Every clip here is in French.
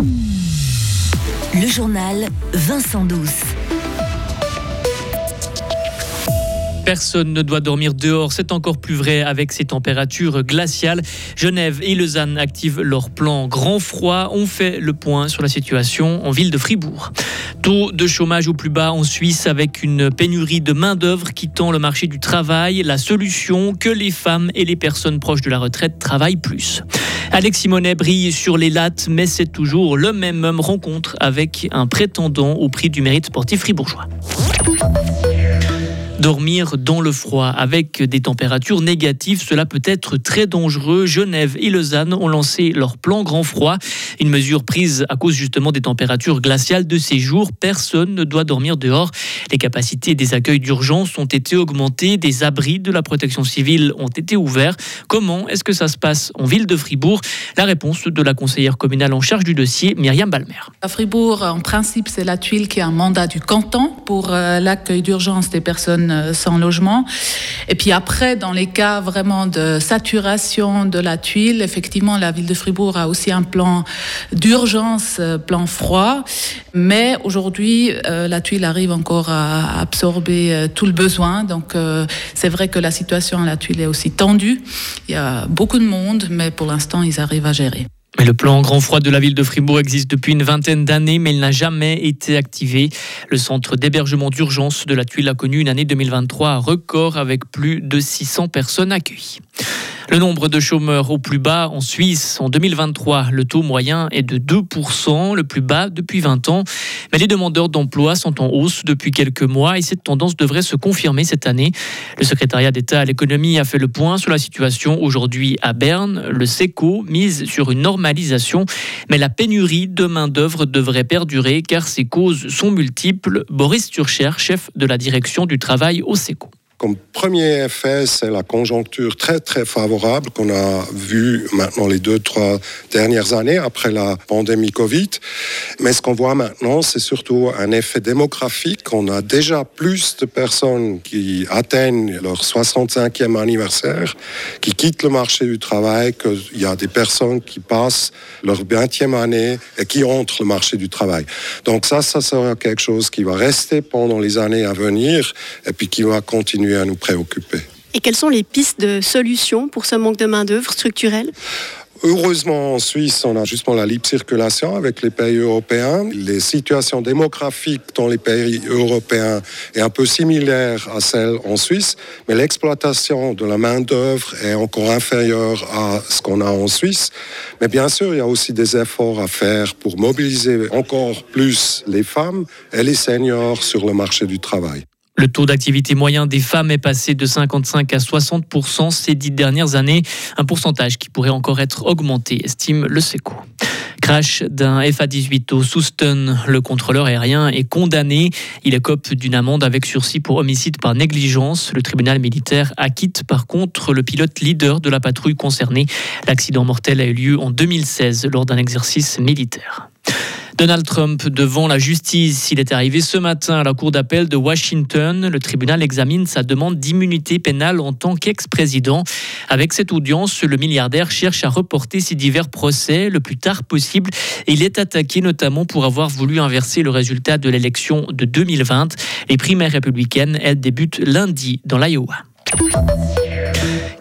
Le journal Vincent Douce. Personne ne doit dormir dehors, c'est encore plus vrai avec ces températures glaciales. Genève et Lausanne activent leur plan grand froid. On fait le point sur la situation en ville de Fribourg. Taux de chômage au plus bas en Suisse avec une pénurie de main-d'œuvre quittant le marché du travail. La solution, que les femmes et les personnes proches de la retraite travaillent plus. Alex Simonet brille sur les lattes, mais c'est toujours le même rencontre avec un prétendant au prix du mérite sportif fribourgeois. Dormir dans le froid avec des températures négatives, cela peut être très dangereux. Genève et Lausanne ont lancé leur plan grand froid, une mesure prise à cause justement des températures glaciales de ces jours. Personne ne doit dormir dehors. Les capacités des accueils d'urgence ont été augmentées, des abris de la protection civile ont été ouverts. Comment est-ce que ça se passe en ville de Fribourg? La réponse de la conseillère communale en charge du dossier, Myriam Balmer. À Fribourg, en principe, c'est la tuile qui a un mandat du canton pour euh, l'accueil d'urgence des personnes euh, sans logement. Et puis après, dans les cas vraiment de saturation de la tuile, effectivement, la ville de Fribourg a aussi un plan d'urgence, euh, plan froid. Mais aujourd'hui, euh, la tuile arrive encore à absorber tout le besoin. Donc c'est vrai que la situation à la tuile est aussi tendue. Il y a beaucoup de monde, mais pour l'instant, ils arrivent à gérer. Mais le plan grand froid de la ville de Fribourg existe depuis une vingtaine d'années, mais il n'a jamais été activé. Le centre d'hébergement d'urgence de la Tuile a connu une année 2023 record avec plus de 600 personnes accueillies. Le nombre de chômeurs au plus bas en Suisse en 2023, le taux moyen est de 2%, le plus bas depuis 20 ans. Mais les demandeurs d'emploi sont en hausse depuis quelques mois et cette tendance devrait se confirmer cette année. Le secrétariat d'État à l'économie a fait le point sur la situation aujourd'hui à Berne. Le SECO mise sur une normalisation, mais la pénurie de main-d'œuvre devrait perdurer car ses causes sont multiples. Boris Turcher, chef de la direction du travail au SECO. Comme premier effet, c'est la conjoncture très très favorable qu'on a vu maintenant les deux, trois dernières années après la pandémie Covid. Mais ce qu'on voit maintenant, c'est surtout un effet démographique. On a déjà plus de personnes qui atteignent leur 65e anniversaire, qui quittent le marché du travail, qu'il y a des personnes qui passent leur 20e année et qui entrent le marché du travail. Donc ça, ça sera quelque chose qui va rester pendant les années à venir et puis qui va continuer à nous préoccuper. Et quelles sont les pistes de solutions pour ce manque de main-d'œuvre structurel Heureusement, en Suisse, on a justement la libre circulation avec les pays européens. Les situations démographiques dans les pays européens est un peu similaire à celle en Suisse, mais l'exploitation de la main-d'œuvre est encore inférieure à ce qu'on a en Suisse. Mais bien sûr, il y a aussi des efforts à faire pour mobiliser encore plus les femmes et les seniors sur le marché du travail. Le taux d'activité moyen des femmes est passé de 55 à 60 ces dix dernières années, un pourcentage qui pourrait encore être augmenté, estime le SECO. Crash d'un FA-18 au Souston, le contrôleur aérien est condamné. Il écope d'une amende avec sursis pour homicide par négligence. Le tribunal militaire acquitte par contre le pilote leader de la patrouille concernée. L'accident mortel a eu lieu en 2016 lors d'un exercice militaire. Donald Trump devant la justice. Il est arrivé ce matin à la Cour d'appel de Washington. Le tribunal examine sa demande d'immunité pénale en tant qu'ex-président. Avec cette audience, le milliardaire cherche à reporter ses divers procès le plus tard possible. Il est attaqué notamment pour avoir voulu inverser le résultat de l'élection de 2020. Les primaires républicaines, elles débutent lundi dans l'Iowa.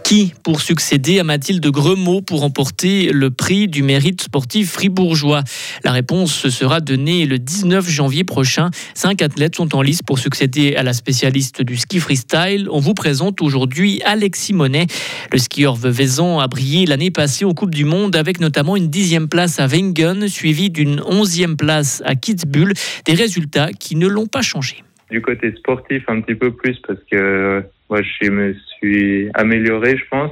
Qui pour succéder à Mathilde Gremaud pour remporter le prix du mérite sportif fribourgeois? La réponse sera donnée le 19 janvier prochain. Cinq athlètes sont en lice pour succéder à la spécialiste du ski freestyle. On vous présente aujourd'hui Alexis Monet. Le skieur veuvezan a brillé l'année passée aux Coupes du Monde avec notamment une dixième place à Wengen, suivie d'une onzième place à Kitzbühel. Des résultats qui ne l'ont pas changé. Du côté sportif, un petit peu plus parce que moi, je me suis amélioré, je pense.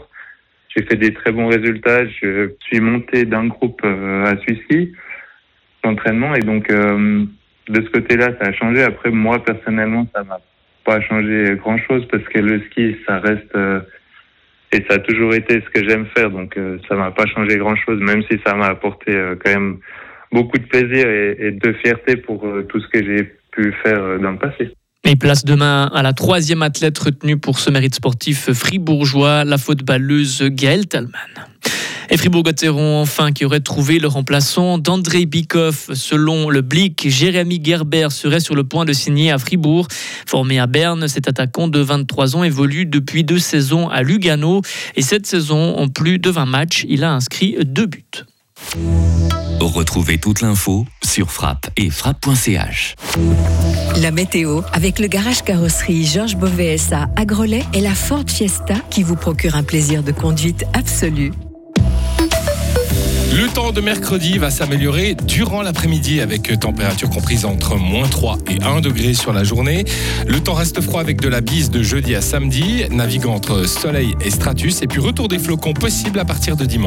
J'ai fait des très bons résultats. Je suis monté d'un groupe euh, à celui-ci d'entraînement et donc euh, de ce côté-là, ça a changé. Après, moi personnellement, ça m'a pas changé grand-chose parce que le ski, ça reste euh, et ça a toujours été ce que j'aime faire. Donc, ça m'a pas changé grand-chose, même si ça m'a apporté quand même beaucoup de plaisir et de fierté pour tout ce que j'ai pu faire dans le passé. Et place demain à la troisième athlète retenue pour ce mérite sportif fribourgeois, la footballeuse Gaëlle Talman. Et Fribourg-Gotteron, enfin, qui aurait trouvé le remplaçant d'André Bikoff. Selon le Blick, Jérémy Gerber serait sur le point de signer à Fribourg. Formé à Berne, cet attaquant de 23 ans évolue depuis deux saisons à Lugano. Et cette saison, en plus de 20 matchs, il a inscrit deux buts. Retrouvez toute l'info sur frappe et frappe.ch. La météo avec le garage carrosserie Georges Beauvais à Grelais et la Ford Fiesta qui vous procure un plaisir de conduite absolu. Le temps de mercredi va s'améliorer durant l'après-midi avec température comprise entre moins 3 et 1 degré sur la journée. Le temps reste froid avec de la bise de jeudi à samedi, naviguant entre soleil et stratus et puis retour des flocons possible à partir de dimanche.